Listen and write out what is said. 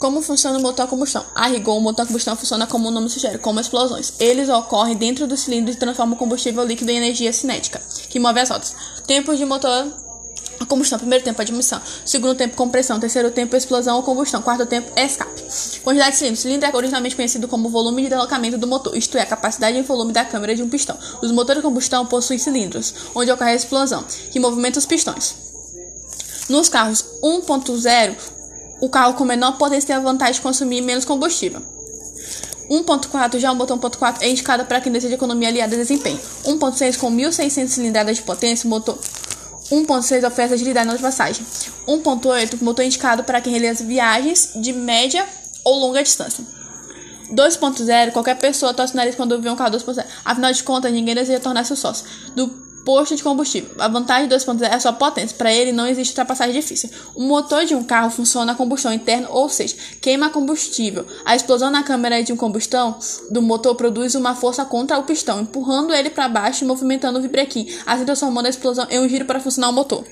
Como funciona o motor a combustão? A rigor, o motor a combustão funciona como o nome sugere, como explosões. Eles ocorrem dentro do cilindro e transformam o combustível líquido em energia cinética, que move as rodas. Tempos de motor a combustão. Primeiro tempo, admissão. Segundo tempo, compressão. Terceiro tempo, explosão ou combustão. Quarto tempo, escape. Quantidade de cilindro. O cilindro é originalmente conhecido como volume de deslocamento do motor, isto é, a capacidade e volume da câmara de um pistão. Os motores de combustão possuem cilindros, onde ocorre a explosão, que movimenta os pistões. Nos carros 1.0, o carro com menor potência tem a vantagem de consumir menos combustível. 1.4, já o motor 1.4 é indicado para quem deseja economia aliada de desempenho. 1.6 com 1.600 cilindradas de potência, motor 1.6 oferece agilidade na ultrapassagem. 1.8, motor indicado para quem realiza viagens de média ou longa distância. 2.0, qualquer pessoa torce o nariz quando vê um carro 2.0. Afinal de contas, ninguém deseja tornar-se sócio. Do posto de combustível. A vantagem do 2.0 é a sua potência. Para ele, não existe ultrapassagem difícil. O motor de um carro funciona a combustão interna, ou seja, queima combustível. A explosão na câmara de um combustão do motor produz uma força contra o pistão, empurrando ele para baixo e movimentando o vibrequim, assim transformando a explosão em um giro para funcionar o motor.